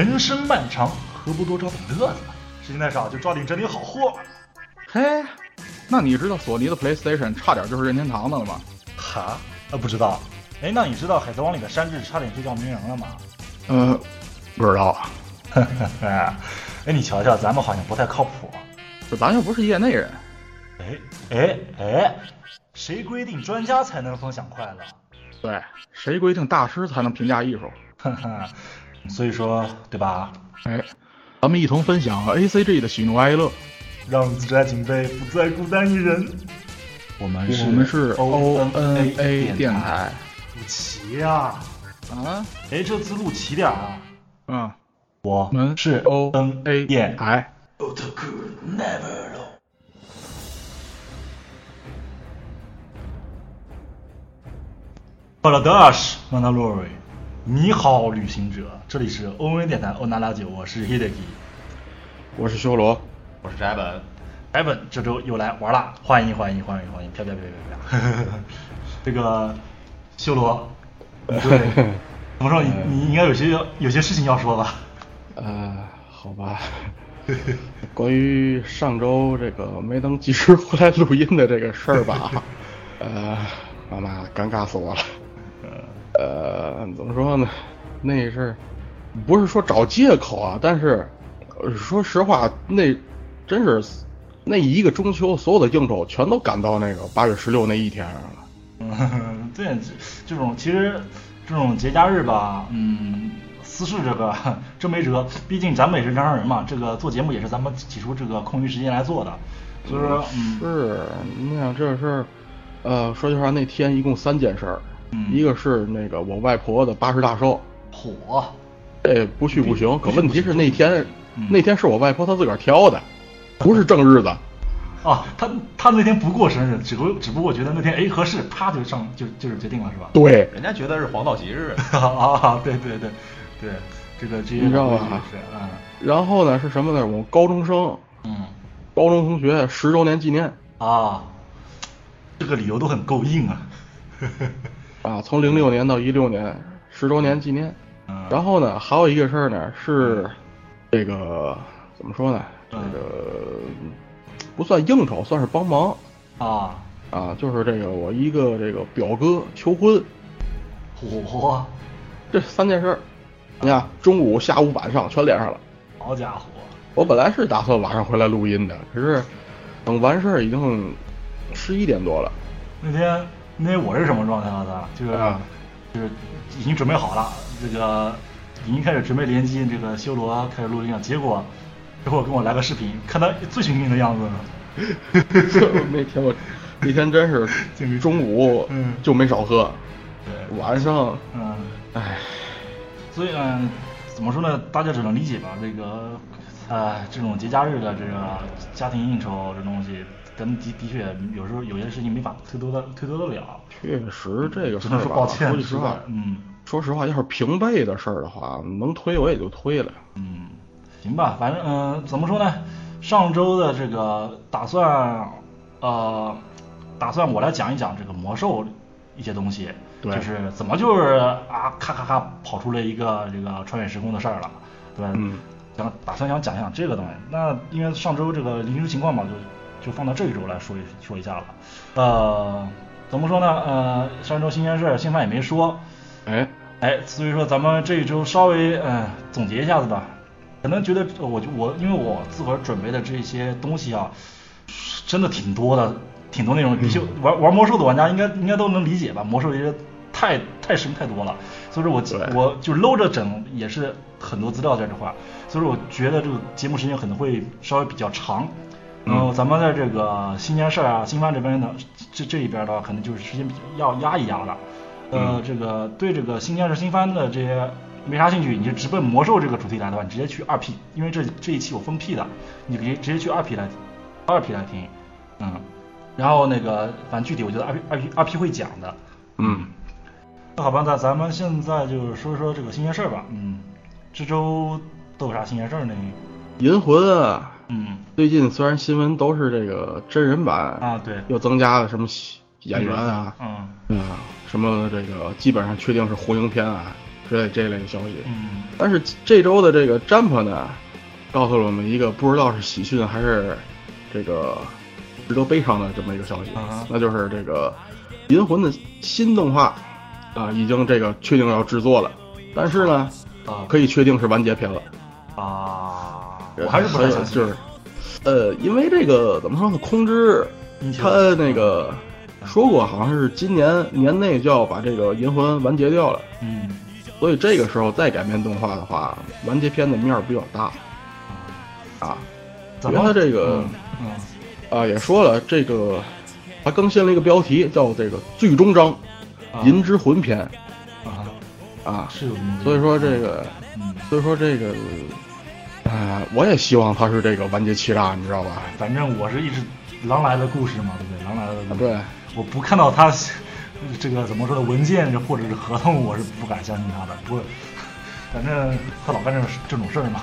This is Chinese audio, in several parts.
人生漫长，何不多找点乐子？时间太少，就抓紧整理好货。嘿，那你知道索尼的 PlayStation 差点就是任天堂的了吗？哈？呃，不知道。哎，那你知道《海贼王》里的山治差点就叫鸣人了吗？呃，不知道。哎，你瞧瞧，咱们好像不太靠谱。这咱又不是业内人。哎哎哎，谁规定专家才能分享快乐？对，谁规定大师才能评价艺术？哈哈，所以说，对吧？哎，咱们一同分享 A C G 的喜怒哀乐，让自家警备不再孤单一人。我们是我们是 O N A 电台。陆奇呀！啊？哎，这次录齐点啊！嗯，我们是 O N A 电台。巴拉达什曼达洛瑞，你好，旅行者，这里是欧文电台欧娜拉九，我是 Hideki，我是修罗，我是翟本，翟本这周又来玩了，欢迎欢迎欢迎欢迎，飘飘飘飘飘，这个修罗，对，怎么说？你你应该有些有些事情要说吧？呃，好吧，关于上周这个没能及时回来录音的这个事儿吧，呃，妈妈尴尬死我了。呃，怎么说呢？那是不是说找借口啊？但是说实话，那真是那一个中秋，所有的应酬全都赶到那个八月十六那一天上了。嗯，对，这种其实这种节假日吧，嗯，私事这个真没辙。毕竟咱们也是正常人嘛，这个做节目也是咱们挤出这个空余时间来做的。所以说，嗯，是，你想这事儿，呃，说句实话，那天一共三件事儿。一个是那个我外婆的八十大寿，火，这不去不行。可问题是那天，那天是我外婆她自个儿挑的，不是正日子。啊，她她那天不过生日，只不只不过觉得那天哎合适，啪就上就就是决定了是吧？对，人家觉得是黄道吉日。啊，对对对对，这个这你知道吧？是啊。然后呢是什么呢？我高中生，嗯，高中同学十周年纪念啊，这个理由都很够硬啊。啊，从零六年到一六年，十周年纪念。嗯，然后呢，还有一个事儿呢，是这个怎么说呢？这个不算应酬，算是帮忙。啊啊，就是这个我一个这个表哥求婚。嚯！这三件事，你看中午、下午、晚上全连上了。好家伙！我本来是打算晚上回来录音的，可是等完事儿已经十一点多了。那天。那天我是什么状态了？就是，就是已经准备好了，这个已经开始准备联机，这个修罗开始录音了。结果，结果跟我来个视频，看他醉醺醺的样子。那天我那天真是中午就没少喝，对，晚上，嗯，唉，所以呢，怎么说呢？大家只能理解吧。这个，呃，这种节假日的这个家庭应酬这东西。真的的确，有时候有些事情没法推脱的推脱得了。确实，这个只能说抱歉。说句实话，嗯，说实话，要是平辈的事儿的话，能推我也就推了。嗯，行吧，反正嗯，怎么说呢？上周的这个打算，呃，打算我来讲一讲这个魔兽一些东西，就是怎么就是啊，咔咔咔跑出了一个这个穿越时空的事儿了，对吧？嗯，想打算想讲一讲这个东西。那因为上周这个临时情况嘛，就。就放到这一周来说一说一下了，呃，怎么说呢？呃，上周新鲜事新番也没说，哎哎，所以说咱们这一周稍微嗯总结一下子吧。可能觉得我就我因为我自个儿准备的这些东西啊，真的挺多的，挺多内容。你就玩玩魔兽的玩家应该应该都能理解吧？魔兽这些太太深太多了，所以说我我就搂着整也是很多资料在这块，所以说我觉得这个节目时间可能会稍微比较长。然后咱们在这个新鲜事儿啊、新番这边的这这一边的话，可能就是时间比较要压一压了。呃，这个对这个新鲜事、新番的这些没啥兴趣，你就直奔魔兽这个主题来的话，你直接去二 P，因为这这一期有分 P 的，你可以直接去二 P 来二 P 来听。嗯，然后那个反正具体我觉得二 P 二 P 二 P 会讲的。嗯，那好吧，那咱们现在就是说说这个新鲜事儿吧。嗯，这周都有啥新鲜事儿呢？银魂啊。嗯，最近虽然新闻都是这个真人版啊，对，又增加了什么演员啊，嗯，啊，什么这个基本上确定是红樱篇啊，之类这类的消息。嗯。但是这周的这个 Jump 呢，告诉了我们一个不知道是喜讯还是这个值得悲伤的这么一个消息，啊那就是这个《银魂》的新动画啊、已经这个确定要制作了，但是呢，啊。可以确定是完结篇了。啊，我还是不太相信。就是，呃，因为这个怎么说呢，空之他那个说过，好像是今年年内就要把这个银魂完结掉了，嗯所以这个时候再改编动画的话，完结篇的面儿比较大啊。因为他这个嗯啊也说了，这个他更新了一个标题，叫这个最终章啊《银之魂篇啊》啊。是有所以说这个，嗯，所以说这个，啊，我也希望他是这个完结欺诈，你知道吧？反正我是一直狼来的故事嘛，对不对？狼来的故事，对，我不看到他这个怎么说的文件或者是合同，我是不敢相信他的。不，反正他老干这种这种事儿嘛，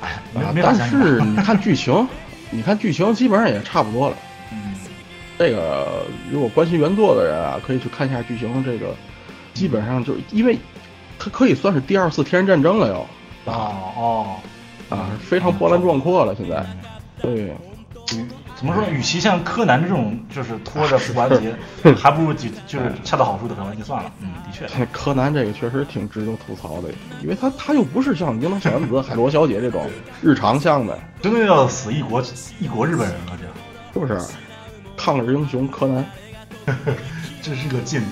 哎，没啊，没法但。是你看剧情，你看剧情基本上也差不多了。嗯这个如果关心原作的人啊，可以去看一下剧情。这个基本上就是因为它可以算是第二次天然战争了又哦哦啊，非常波澜壮阔了。现在，对，与怎么说呢？与其像柯南这种就是拖着不完结，还不如几就是恰到好处的给完结算了。嗯，的确。柯南这个确实挺值得吐槽的，因为他他又不是像樱桃小丸子、海螺小姐这种日常向的，真的要死一国一国日本人了，这是不是？抗日英雄柯南，这是个间谍。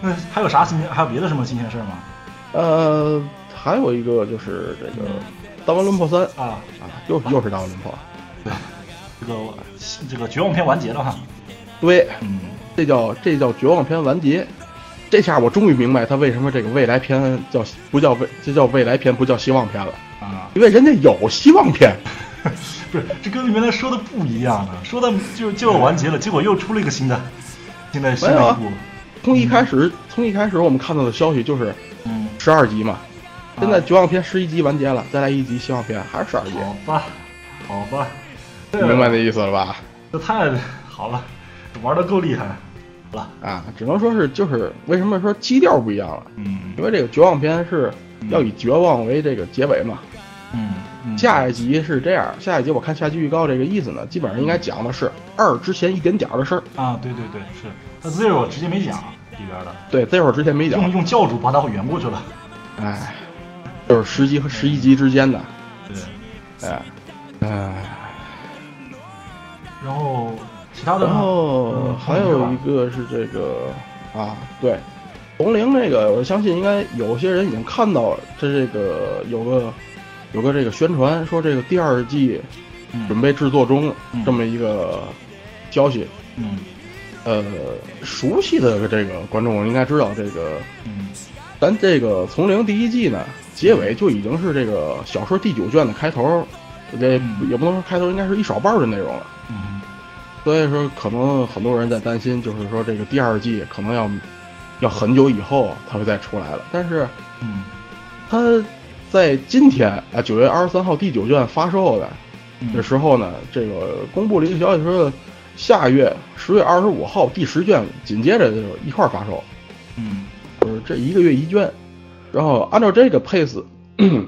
那还有啥新鲜？还有别的什么新鲜事儿吗？呃，还有一个就是这个大王轮破三啊，啊，又又是大王轮破，对，这个这个绝望篇完结了哈。对，嗯，这叫这叫绝望篇完结。这下我终于明白他为什么这个未来篇叫不叫未这叫未来篇不叫希望篇了，啊，因为人家有希望篇。不是，这跟原来说的不一样啊，说的就就要完结了，结果又出了一个新的，新的新的一部。从一开始从一开始我们看到的消息就是嗯，十二集嘛，现在啊绝望篇十一集完结了，再来一集希望篇还是十二集，好吧，好吧，你明白那意思了吧？这太好了，玩的够厉害了。啊，只能说是就是为什么说基调不一样了，嗯因为这个绝望篇是要以绝望为这个结尾嘛。嗯嗯，下一集是这样，下一集我看下集预告这个意思呢，基本上应该讲的是二之前一点点的事儿。啊，对对对，是他 Zero 直接没讲里边的，对，，Zero 之前没讲用，用教主把他圆过去了。哎，就是十级和十一级之间的，对，哎，哎，然后其他的然后嗯还有一个是这个啊，对，红灵这个，我相信应该有些人已经看到了，这这个有个有个这个宣传说这个第二季嗯准备制作中嗯。这么一个消息。嗯。呃，熟悉的这个观众应该知道，这个嗯咱这个从零第一季呢，结尾就已经是这个小说第九卷的开头，这嗯也不能说开头，应该是一少半的内容了。嗯所以说，可能很多人在担心，就是说这个第二季可能要要很久以后它会再出来了。但是嗯它在今天啊，九月二十三号第九卷发售的嗯，的时候呢，这个公布了一个消息说，下月十月二十五号第十卷紧接着就一块儿发售。嗯就是这一个月一卷，然后按照这个 pace，嗯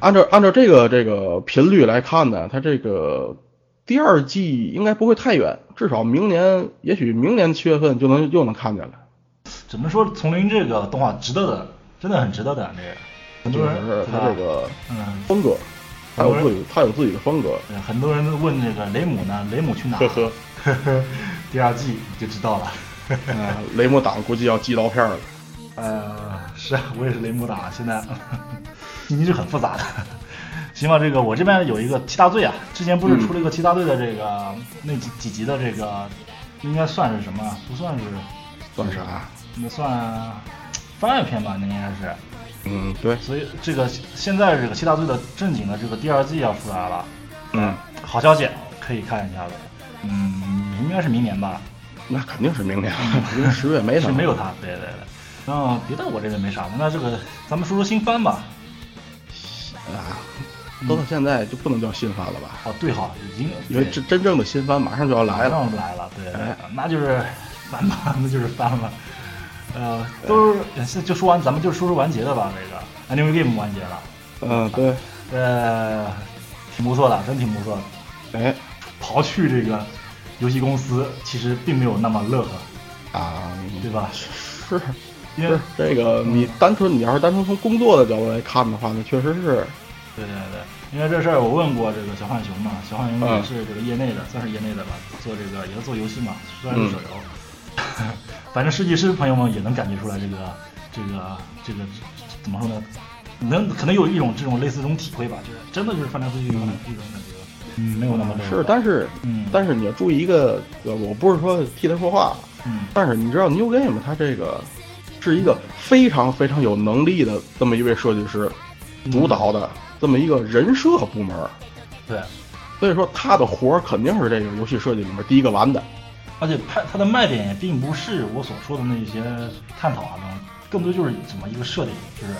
按照按照这个这个频率来看呢，它这个第二季应该不会太远，至少明年，也许明年七月份就能又能看见了。怎么说丛林这个动画值得的，真的很值得的这个。很就多人是它这个嗯，风格，他有自己他有自己的风格。对很多人都问这个雷姆呢，雷姆去哪？呵呵，第二季你就知道了。啊，雷姆党估计要寄刀片了。呃，是啊，我也是雷姆党，现在 心情是很复杂的。行吧，这个我这边有一个七大罪啊，之前不是出了一个七大罪的这个、那几几集的这个，应该算是什么？不算是，算啥？那算番外篇吧，那应该是。嗯，对，所以这个现在这个七大罪的正经的这个第二季要出来了，嗯，好消息可以看一下子。嗯，应该是明年吧，那肯定是明年，因为十月没它。是没有他，对对对。然后别的我这边没啥了，那这个咱们说说新番吧。啊，都到现在就不能叫新番了吧？哦，对哈，已经因为真真正的新番马上就要来了。马上来了，对那就是翻吧，那就是翻 了。呃，都是是就说完，咱们就说说完结的吧。这个《New Game》完结了，嗯，对，呃，挺不错的，真挺不错的。哎，刨去这个游戏公司，其实并没有那么乐呵，啊，对吧？是，因为这个，你单纯你要是单纯从工作的角度来看的话，那确实是，对对对，因为这事儿我问过这个小浣熊嘛，小浣熊嗯。也是这个业内的，算是业内的吧，做这个也是做游戏嘛，虽然是手游，反正设计师朋友们也能感觉出来这个这个这个怎么说呢？能可能有一种这种类似这种体会吧，就是真的就是翻来覆去一种一种感觉，嗯，没有那么是，但是，嗯。但是你要注意一个，呃我不是说替他说话，嗯。但是你知道 New Game 它这个是一个非常非常有能力的这么一位设计师主导的这么一个人设部门，对，所以说他的活儿肯定是这个游戏设计里面第一个完的。而且它它的卖点也并不是我所说的那些探讨啊，那种更多就是怎么一个设定，就是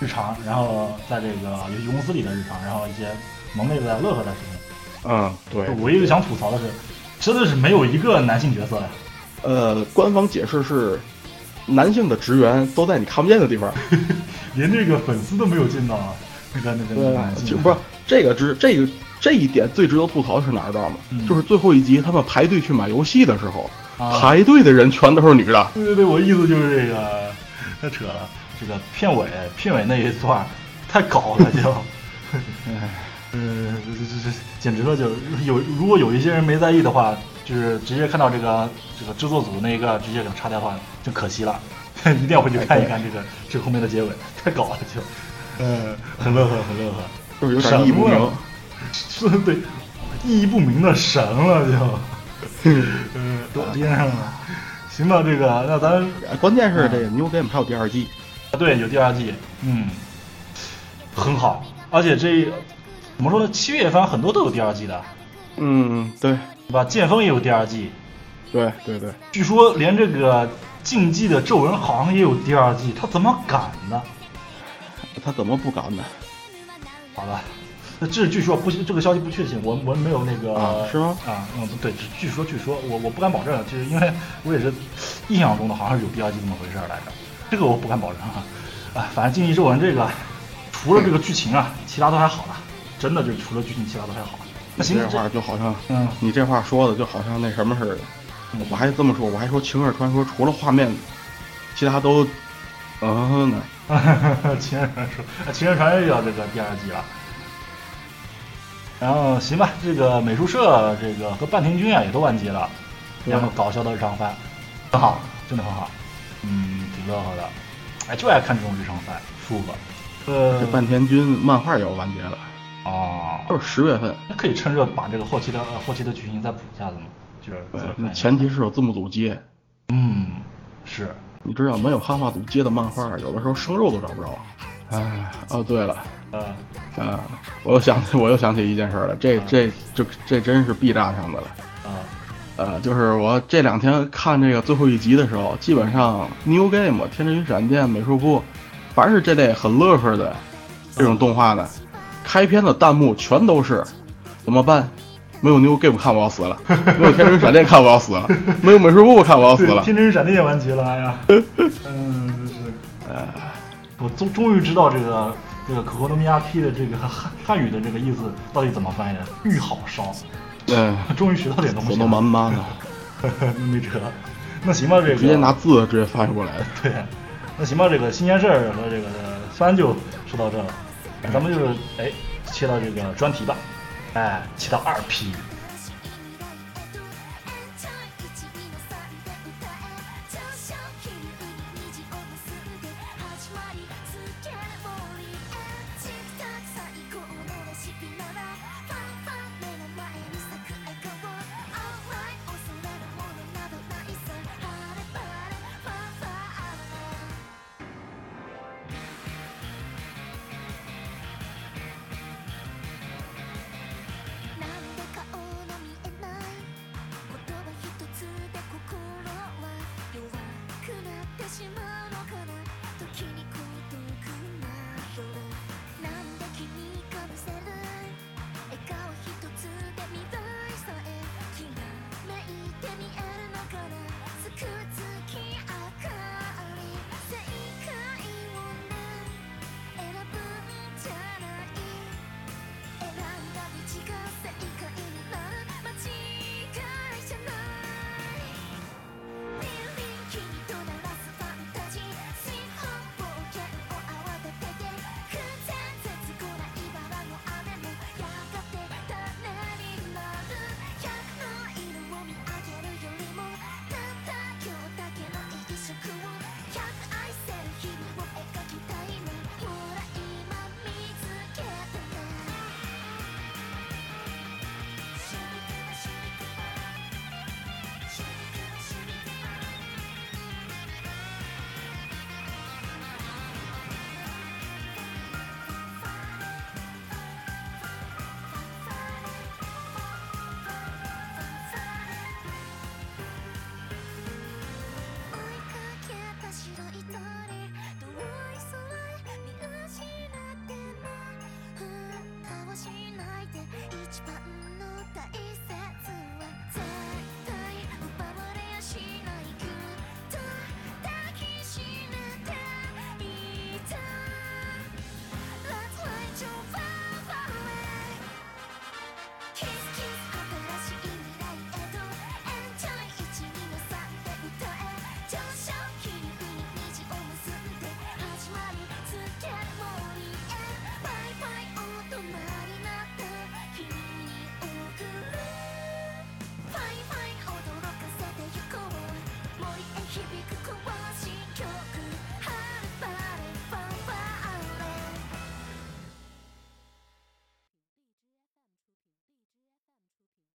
日常，然后在这个游戏公司里的日常，然后一些萌妹子在乐呵的事情。嗯，对，我一个想吐槽的是，真的是没有一个男性角色呀。呃，官方解释是男性的职员都在你看不见的地方。连这个粉丝都没有见到啊，那个那个那个就不是这个值这个这一点最值得吐槽的是哪儿知道吗？嗯就是最后一集他们排队去买游戏的时候，啊排队的人全都是女的。对对对，我意思就是这个，太扯了。这个片尾片尾那一段太搞了就，嗯，这这这简直了就有如果有一些人没在意的话，就是直接看到这个这个制作组那一个直接给它叉掉的话，就可惜了，一定要回去看一看这个 这个后面的结尾，太搞了就，嗯，很乐呵很乐呵，就是有点意义不明。是对，意义不明的神了就，嗯，都颠上了。行吧，这个那咱关键是这个 New Game 还有第二季，对有第二季，嗯，很好，而且这怎么说呢？七月番很多都有第二季的，嗯，对，对吧？剑锋也有第二季，对对对，据说连这个竞技的皱纹好像也有第二季，他怎么敢呢？他怎么不敢呢？好吧，那这据说不，这个消息不确信，我我没有那个啊是吗啊，嗯，不对，只据说据说，我我不敢保证，就是因为我也是印象中的好像是有第二季这么回事来着，这个我不敢保证啊。啊，反正竞技皱纹这个，除了这个剧情啊，其他都还好了，真的就除了剧情，其他都还好。那行，你这话就好像，嗯你这话说的就好像那什么似的。我还这么说，我还说《晴儿传说》除了画面，其他都，嗯呢。情人传说，啊，情人传说又要这个第二季了。然后行吧，这个美术社这个和半田君啊也都完结了，对然后搞笑的日常番，很好，真的很好，嗯，挺乐呵的，哎，就爱看这种日常番，舒服。呃这，半田君漫画也要完结了，哦，就是十月份。那可以趁热把这个后期的、呃后期的剧情再补一下子吗？就是那前提是有字幕组接。嗯，是，你知道没有汉化组接的漫画，有的时候生肉都找不着。哎，哦对了，呃，啊，我又想起我又想起一件事了，这这这这真是 B 站上的了。啊，呃，就是我这两天看这个最后一集的时候，基本上 New Game、天之云闪电、美术部，凡是这类很乐呵的这种动画呢，开篇的弹幕全都是怎么办？没有 New Game 看我要死了，没有天神闪电看我要死了，没有美术部看我要死，了。天神闪电也完结了，哎呀，嗯，真是，呃，我终终于知道这个这个可可诺米亚 K 的这个汉汉语的这个意思到底怎么翻译的，玉好烧，嗯，终于学到点东西了，火都满满的，没辙。那行吧，这个。直接拿字直接翻译过来。对，那行吧，这个新鲜事儿和这个番就说到这了，咱们就是哎切到这个专题吧，哎，切到二 P